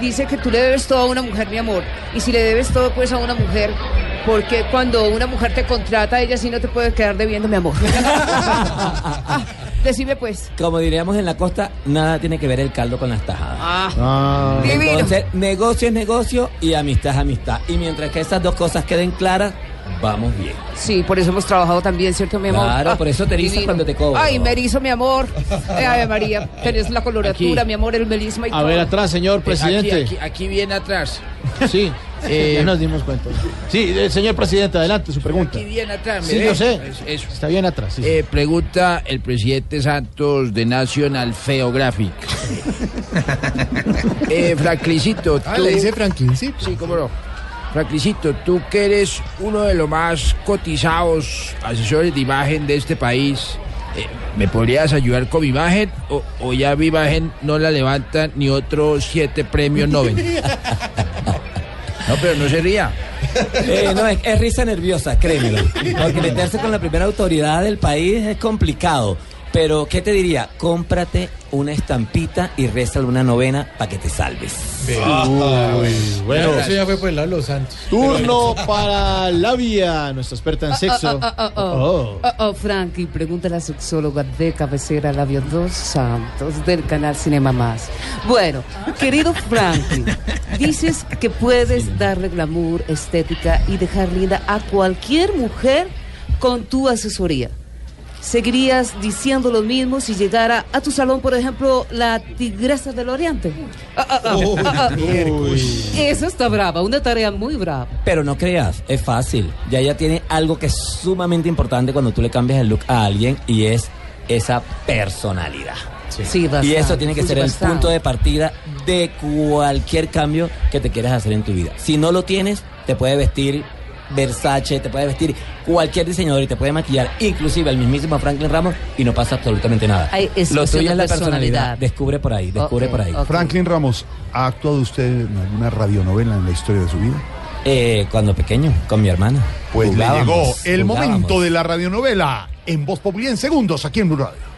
dice que tú le debes todo a una mujer, mi amor. Y si le debes todo pues a una mujer, porque cuando una mujer te contrata, ella sí no te puede quedar debiendo, mi amor. Ah, decime pues. Como diríamos en la costa, nada tiene que ver el caldo con las tajadas. Ah, divino. Entonces, negocio es negocio y amistad es amistad. Y mientras que esas dos cosas queden claras, vamos bien. Sí, por eso hemos trabajado también, ¿cierto, mi amor? Claro, por eso te erizas divino. cuando te cobro. Ay, me erizo, mi amor. Eh, Ave María, tenés la coloratura, Aquí. mi amor, el melisma y A todo. ver, atrás, señor presidente. Aquí, aquí, aquí viene atrás. Sí, Eh, ya nos dimos cuenta. Sí, eh, señor presidente, adelante, su pregunta. Aquí viene atrás. Sí, ¿me yo sé. Es- Eso. Está bien atrás. sí, sí. Eh, pregunta el presidente Santos de National Geographic. eh, Franklincito, Ah, tú... le dice Franklin, sí. Sí, cómo no. Franklincito, tú que eres uno de los más cotizados asesores de imagen de este país, eh, ¿me podrías ayudar con mi imagen? O, o ya mi imagen no la levantan ni otros siete premios Nobel? No, pero no se ría. Eh, no, es, es risa nerviosa, créemelo. Porque meterse con la primera autoridad del país es complicado. Pero, ¿qué te diría? Cómprate una estampita y réstale una novena para que te salves. Uy, bueno, Eso ya fue por el lado de los Santos. turno para Labia, nuestra experta en sexo. Oh, oh, oh, Oh. oh, oh, Frankie, pregunta a la sexóloga de cabecera Labio Dos Santos del canal Cinema Más. Bueno, querido Frankie, dices que puedes darle glamour, estética y dejar linda a cualquier mujer con tu asesoría. ¿Seguirías diciendo lo mismo si llegara a tu salón, por ejemplo, la tigresa del Oriente? Ah, ah, ah, ah, ah. Eso está brava, una tarea muy brava. Pero no creas, es fácil. Ya ella tiene algo que es sumamente importante cuando tú le cambias el look a alguien y es esa personalidad. Sí, Y bastante, eso tiene que sí, ser el punto de partida de cualquier cambio que te quieras hacer en tu vida. Si no lo tienes, te puede vestir Versace, te puede vestir cualquier diseñador y te puede maquillar, inclusive el mismísimo Franklin Ramos y no pasa absolutamente nada. Ay, es lo tuyo es la personalidad. personalidad. Descubre por ahí, descubre por ahí. Franklin Ramos, ¿ha actuado usted en alguna radionovela en la historia de su vida? Eh, cuando pequeño, con mi hermana. Pues le llegó el jugábamos. momento de la radionovela en Voz Populi en segundos aquí en Blue Radio.